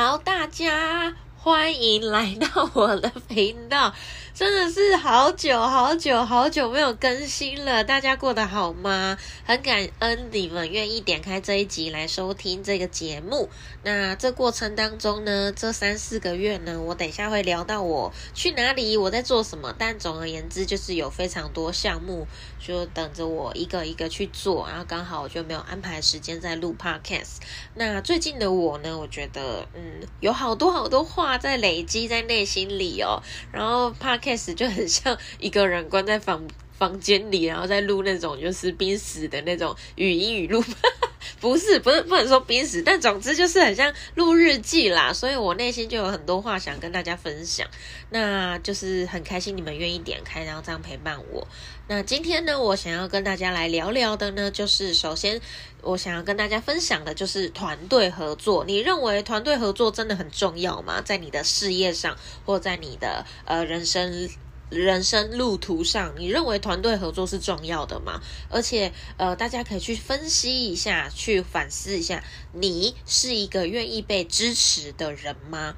好，大家欢迎来到我的频道。真的是好久好久好久没有更新了，大家过得好吗？很感恩你们愿意点开这一集来收听这个节目。那这过程当中呢，这三四个月呢，我等一下会聊到我去哪里，我在做什么。但总而言之，就是有非常多项目，就等着我一个一个去做。然后刚好我就没有安排时间在录 podcast。那最近的我呢，我觉得嗯，有好多好多话在累积在内心里哦。然后 podcast。Case 就很像一个人关在房房间里，然后在录那种就是濒死的那种语音语录，不是不是不能说濒死，但总之就是很像录日记啦。所以我内心就有很多话想跟大家分享，那就是很开心你们愿意点开，然后这样陪伴我。那今天呢，我想要跟大家来聊聊的呢，就是首先我想要跟大家分享的就是团队合作。你认为团队合作真的很重要吗？在你的事业上，或在你的呃人生？人生路途上，你认为团队合作是重要的吗？而且，呃，大家可以去分析一下，去反思一下，你是一个愿意被支持的人吗？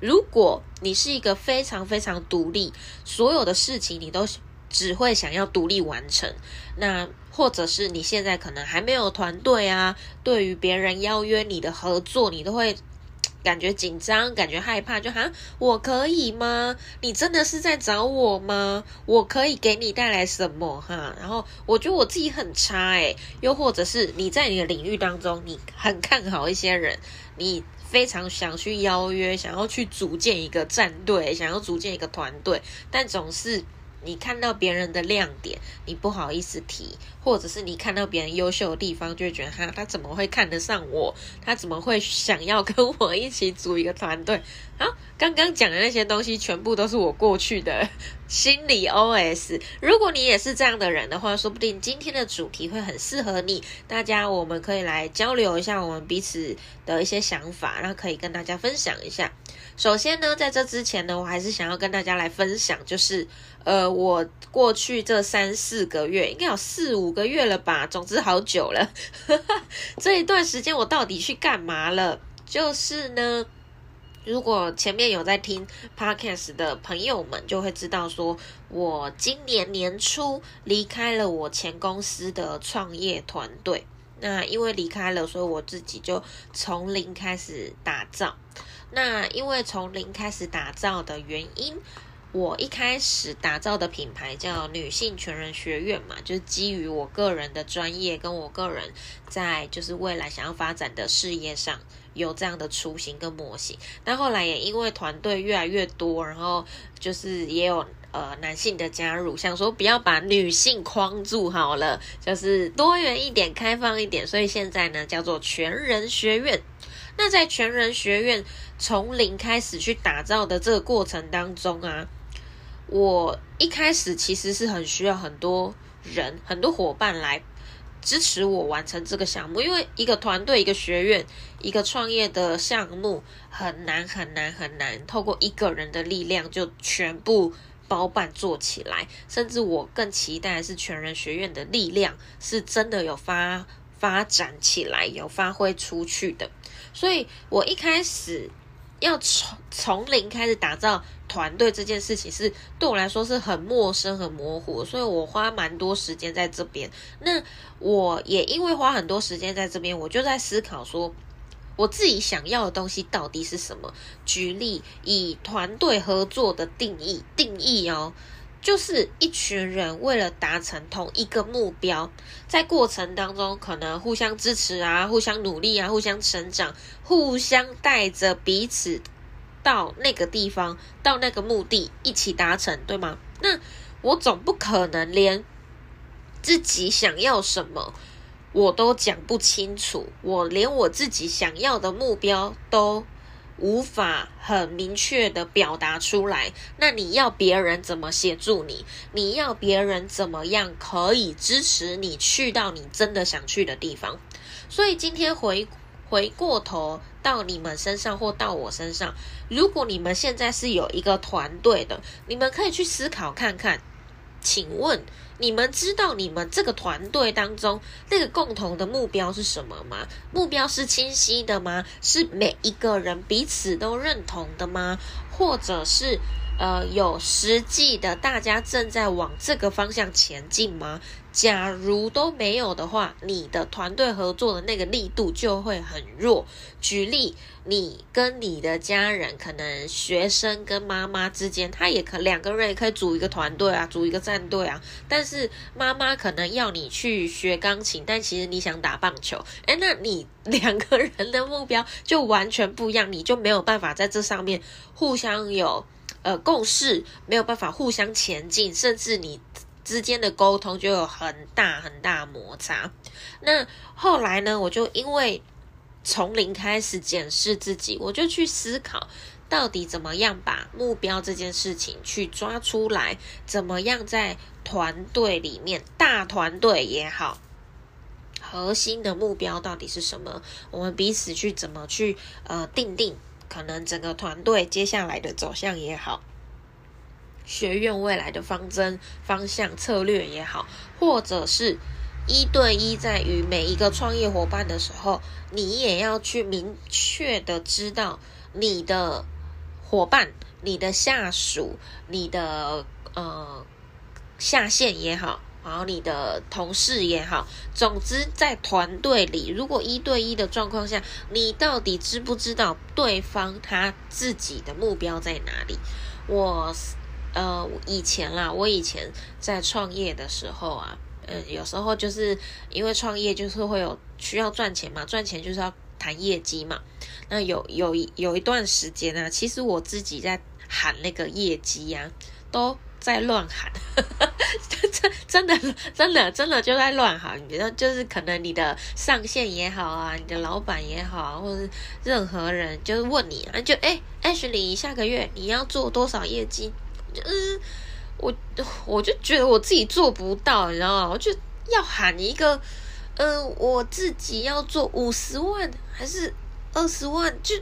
如果你是一个非常非常独立，所有的事情你都只会想要独立完成，那或者是你现在可能还没有团队啊，对于别人邀约你的合作，你都会。感觉紧张，感觉害怕，就哈，我可以吗？你真的是在找我吗？我可以给你带来什么哈？然后我觉得我自己很差诶，又或者是你在你的领域当中，你很看好一些人，你非常想去邀约，想要去组建一个战队，想要组建一个团队，但总是。你看到别人的亮点，你不好意思提，或者是你看到别人优秀的地方，就觉得他，他怎么会看得上我？他怎么会想要跟我一起组一个团队？好，刚刚讲的那些东西，全部都是我过去的心理 OS。如果你也是这样的人的话，说不定今天的主题会很适合你。大家，我们可以来交流一下我们彼此的一些想法，然后可以跟大家分享一下。首先呢，在这之前呢，我还是想要跟大家来分享，就是。呃，我过去这三四个月，应该有四五个月了吧，总之好久了。这一段时间我到底去干嘛了？就是呢，如果前面有在听 podcast 的朋友们，就会知道说，我今年年初离开了我前公司的创业团队。那因为离开了，所以我自己就从零开始打造。那因为从零开始打造的原因。我一开始打造的品牌叫女性全人学院嘛，就是基于我个人的专业跟我个人在就是未来想要发展的事业上有这样的雏形跟模型。但后来也因为团队越来越多，然后就是也有呃男性的加入，想说不要把女性框住好了，就是多元一点、开放一点，所以现在呢叫做全人学院。那在全人学院从零开始去打造的这个过程当中啊。我一开始其实是很需要很多人、很多伙伴来支持我完成这个项目，因为一个团队、一个学院、一个创业的项目很难、很难、很难，透过一个人的力量就全部包办做起来。甚至我更期待是全人学院的力量是真的有发发展起来、有发挥出去的。所以我一开始。要从从零开始打造团队这件事情是对我来说是很陌生、很模糊，所以我花蛮多时间在这边。那我也因为花很多时间在这边，我就在思考说，我自己想要的东西到底是什么？举例以团队合作的定义定义哦。就是一群人为了达成同一个目标，在过程当中可能互相支持啊，互相努力啊，互相成长，互相带着彼此到那个地方，到那个目的一起达成，对吗？那我总不可能连自己想要什么我都讲不清楚，我连我自己想要的目标都无法很明确的表达出来。那你要别人怎么协助你？你要别人怎么样可以支持你去到你真的想去的地方？所以今天回回过头到你们身上或到我身上，如果你们现在是有一个团队的，你们可以去思考看看。请问你们知道你们这个团队当中那个共同的目标是什么吗？目标是清晰的吗？是每一个人彼此都认同的吗？或者是？呃，有实际的，大家正在往这个方向前进吗？假如都没有的话，你的团队合作的那个力度就会很弱。举例，你跟你的家人，可能学生跟妈妈之间，他也可两个人也可以组一个团队啊，组一个战队啊。但是妈妈可能要你去学钢琴，但其实你想打棒球，诶，那你两个人的目标就完全不一样，你就没有办法在这上面互相有。呃，共识没有办法互相前进，甚至你之间的沟通就有很大很大摩擦。那后来呢，我就因为从零开始检视自己，我就去思考，到底怎么样把目标这件事情去抓出来，怎么样在团队里面，大团队也好，核心的目标到底是什么？我们彼此去怎么去呃定定。可能整个团队接下来的走向也好，学院未来的方针方向策略也好，或者是一对一在与每一个创业伙伴的时候，你也要去明确的知道你的伙伴、你的下属、你的呃下线也好。然后你的同事也好，总之在团队里，如果一对一的状况下，你到底知不知道对方他自己的目标在哪里？我呃以前啦，我以前在创业的时候啊，嗯，有时候就是因为创业就是会有需要赚钱嘛，赚钱就是要谈业绩嘛。那有有有一段时间呢，其实我自己在喊那个业绩呀，都。在乱喊，真真的真的真的就在乱喊。你知道，就是可能你的上线也好啊，你的老板也好，或者任何人就是问你啊，就哎，Ashley，下个月你要做多少业绩？嗯，我我就觉得我自己做不到，你知道吗？我就要喊一个，嗯，我自己要做五十万还是二十万？就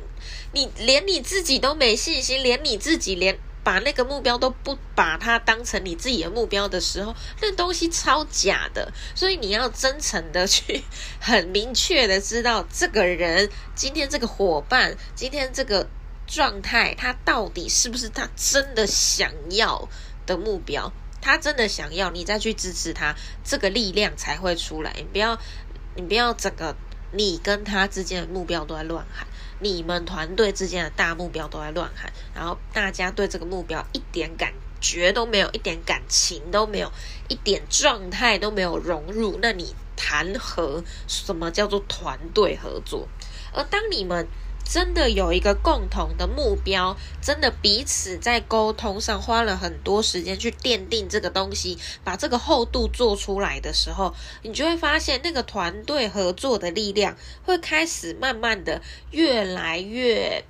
你连你自己都没信心，连你自己连。把那个目标都不把它当成你自己的目标的时候，那东西超假的。所以你要真诚的去，很明确的知道这个人今天这个伙伴今天这个状态，他到底是不是他真的想要的目标？他真的想要，你再去支持他，这个力量才会出来。你不要，你不要整个你跟他之间的目标都在乱喊。你们团队之间的大目标都在乱喊，然后大家对这个目标一点感觉都没有，一点感情都没有，一点状态都没有融入，那你谈何什么叫做团队合作？而当你们。真的有一个共同的目标，真的彼此在沟通上花了很多时间去奠定这个东西，把这个厚度做出来的时候，你就会发现那个团队合作的力量会开始慢慢的越来越、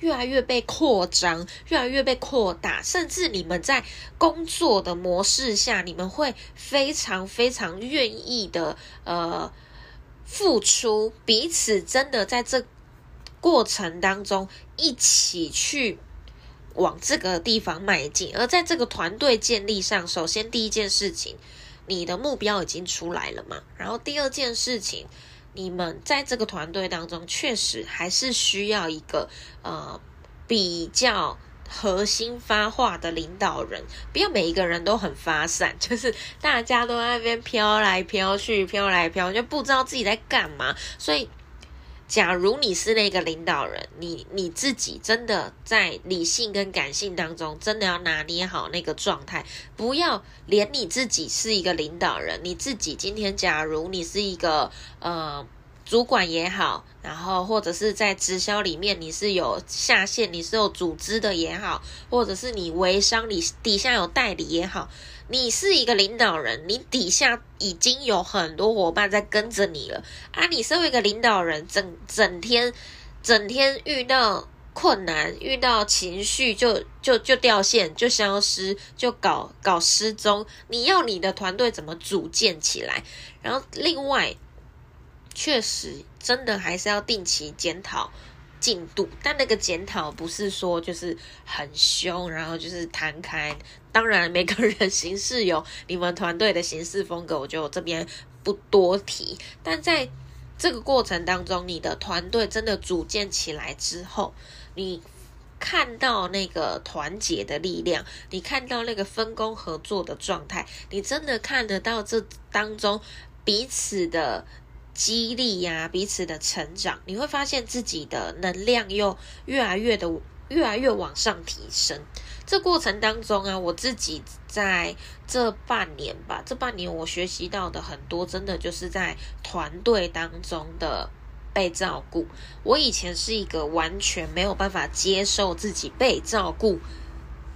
越来越被扩张，越来越被扩大，甚至你们在工作的模式下，你们会非常非常愿意的呃付出，彼此真的在这。过程当中，一起去往这个地方迈进。而在这个团队建立上，首先第一件事情，你的目标已经出来了嘛？然后第二件事情，你们在这个团队当中，确实还是需要一个呃比较核心发话的领导人，不要每一个人都很发散，就是大家都在那边飘来飘去，飘来飘，就不知道自己在干嘛，所以。假如你是那个领导人，你你自己真的在理性跟感性当中，真的要拿捏好那个状态，不要连你自己是一个领导人，你自己今天假如你是一个呃主管也好，然后或者是在直销里面你是有下线，你是有组织的也好，或者是你微商你底下有代理也好。你是一个领导人，你底下已经有很多伙伴在跟着你了啊！你身为一个领导人，整整天整天遇到困难，遇到情绪就就就掉线，就消失，就搞搞失踪。你要你的团队怎么组建起来？然后另外，确实真的还是要定期检讨。进度，但那个检讨不是说就是很凶，然后就是摊开。当然，每个人行事有你们团队的行事风格，我就这边不多提。但在这个过程当中，你的团队真的组建起来之后，你看到那个团结的力量，你看到那个分工合作的状态，你真的看得到这当中彼此的。激励呀，彼此的成长，你会发现自己的能量又越来越的越来越往上提升。这过程当中啊，我自己在这半年吧，这半年我学习到的很多，真的就是在团队当中的被照顾。我以前是一个完全没有办法接受自己被照顾。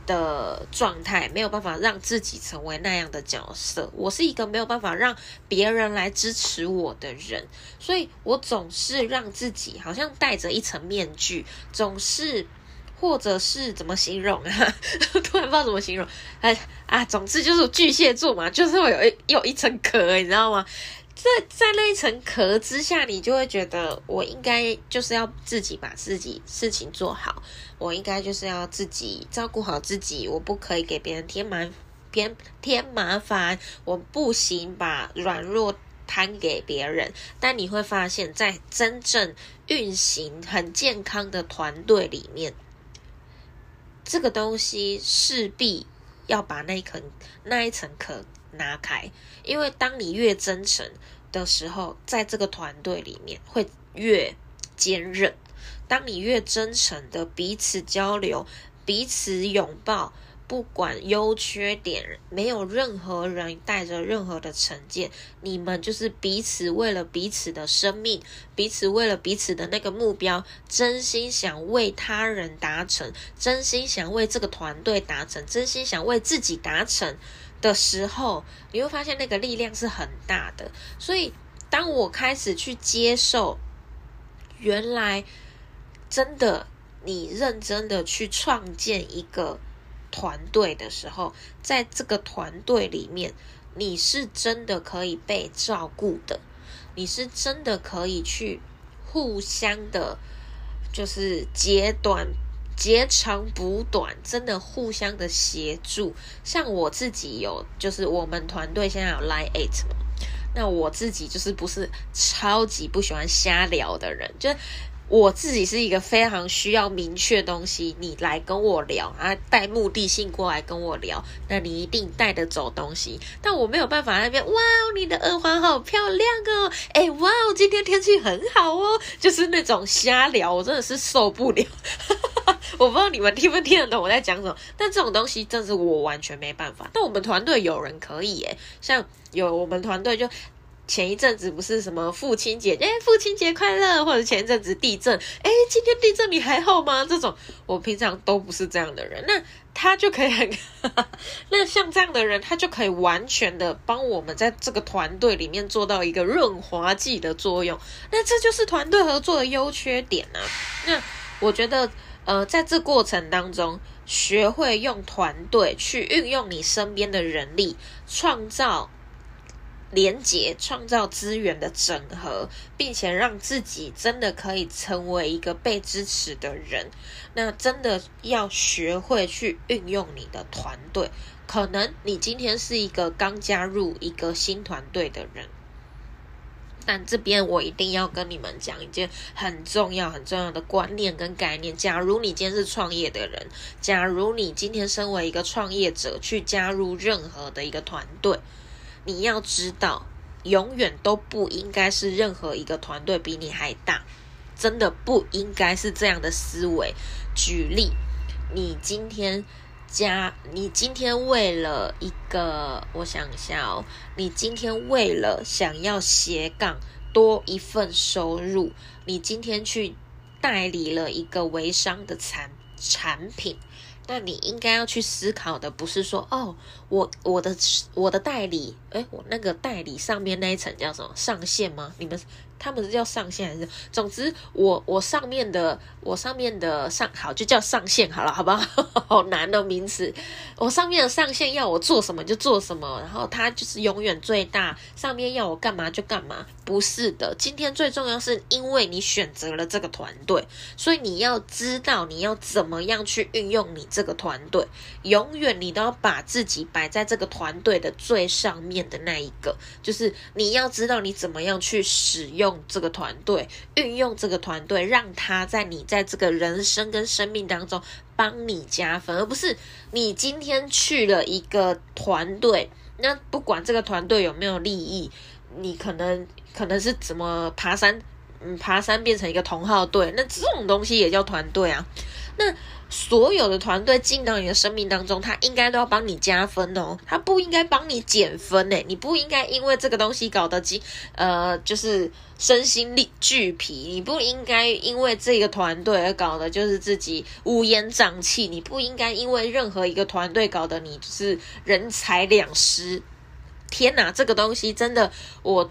的状态没有办法让自己成为那样的角色，我是一个没有办法让别人来支持我的人，所以我总是让自己好像戴着一层面具，总是或者是怎么形容啊？突然不知道怎么形容，哎啊，总之就是巨蟹座嘛，就是会有一有一层壳，你知道吗？在在那一层壳之下，你就会觉得我应该就是要自己把自己事情做好，我应该就是要自己照顾好自己，我不可以给别人添麻添添麻烦，我不行把软弱摊给别人。但你会发现在真正运行很健康的团队里面，这个东西势必要把那一层那一层壳。拿开，因为当你越真诚的时候，在这个团队里面会越坚韧。当你越真诚的彼此交流、彼此拥抱，不管优缺点，没有任何人带着任何的成见，你们就是彼此为了彼此的生命，彼此为了彼此的那个目标，真心想为他人达成，真心想为这个团队达成，真心想为自己达成。的时候，你会发现那个力量是很大的。所以，当我开始去接受，原来真的你认真的去创建一个团队的时候，在这个团队里面，你是真的可以被照顾的，你是真的可以去互相的，就是截短。截长补短，真的互相的协助。像我自己有，就是我们团队现在有 Line Eight 嘛，那我自己就是不是超级不喜欢瞎聊的人，就。我自己是一个非常需要明确东西，你来跟我聊啊，带目的性过来跟我聊，那你一定带得走东西。但我没有办法那边，哇，你的耳环好漂亮哦，哎，哇，今天天气很好哦，就是那种瞎聊，我真的是受不了。我不知道你们听不听得懂我在讲什么，但这种东西真是我完全没办法。但我们团队有人可以耶，像有我们团队就。前一阵子不是什么父亲节，哎，父亲节快乐，或者前一阵子地震，哎，今天地震你还好吗？这种我平常都不是这样的人，那他就可以很，那像这样的人，他就可以完全的帮我们在这个团队里面做到一个润滑剂的作用，那这就是团队合作的优缺点啊。那我觉得，呃，在这过程当中，学会用团队去运用你身边的人力，创造。连接创造资源的整合，并且让自己真的可以成为一个被支持的人。那真的要学会去运用你的团队。可能你今天是一个刚加入一个新团队的人，但这边我一定要跟你们讲一件很重要、很重要的观念跟概念。假如你今天是创业的人，假如你今天身为一个创业者去加入任何的一个团队。你要知道，永远都不应该是任何一个团队比你还大，真的不应该是这样的思维。举例，你今天加，你今天为了一个，我想一下哦，你今天为了想要斜杠多一份收入，你今天去代理了一个微商的产产品。那你应该要去思考的，不是说哦，我我的我的代理，哎，我那个代理上面那一层叫什么上线吗？你们他们是叫上线还是？总之，我我上面的我上面的上好就叫上线好了，好不好？好难的名词，我上面的上线要我做什么就做什么，然后他就是永远最大，上面要我干嘛就干嘛，不是的。今天最重要是因为你选择了这个团队，所以你要知道你要怎么样去运用你。这个团队，永远你都要把自己摆在这个团队的最上面的那一个，就是你要知道你怎么样去使用这个团队，运用这个团队，让他在你在这个人生跟生命当中帮你加分，而不是你今天去了一个团队，那不管这个团队有没有利益，你可能可能是怎么爬山，嗯，爬山变成一个同号队，那这种东西也叫团队啊，那。所有的团队进到你的生命当中，他应该都要帮你加分哦，他不应该帮你减分诶，你不应该因为这个东西搞得精呃，就是身心力俱疲，你不应该因为这个团队而搞得就是自己乌烟瘴气，你不应该因为任何一个团队搞得你就是人财两失。天哪，这个东西真的，我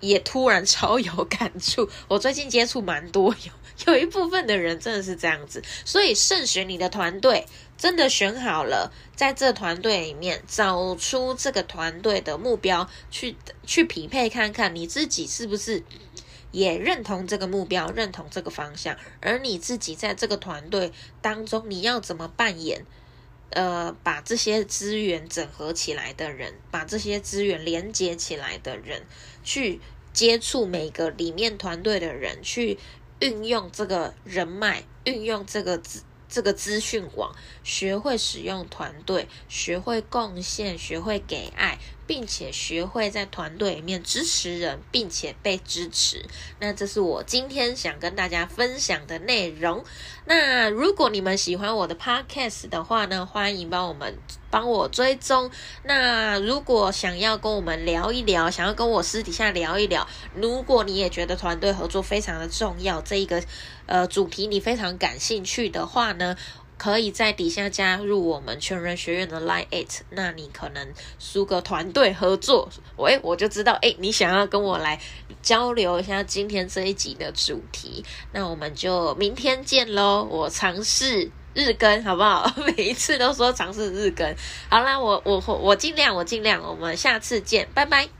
也突然超有感触，我最近接触蛮多有。有一部分的人真的是这样子，所以慎选你的团队，真的选好了，在这团队里面找出这个团队的目标，去去匹配看看你自己是不是也认同这个目标，认同这个方向，而你自己在这个团队当中，你要怎么扮演？呃，把这些资源整合起来的人，把这些资源连接起来的人，去接触每个里面团队的人，去。运用这个人脉，运用这个资这个资讯网，学会使用团队，学会贡献，学会给爱。并且学会在团队里面支持人，并且被支持。那这是我今天想跟大家分享的内容。那如果你们喜欢我的 podcast 的话呢，欢迎帮我们帮我追踪。那如果想要跟我们聊一聊，想要跟我私底下聊一聊，如果你也觉得团队合作非常的重要，这一个呃主题你非常感兴趣的话呢？可以在底下加入我们全人学院的 Line It，那你可能输个团队合作，喂，我就知道，哎，你想要跟我来交流一下今天这一集的主题，那我们就明天见喽。我尝试日更，好不好？每一次都说尝试日更，好啦，我我我尽量，我尽量，我们下次见，拜拜。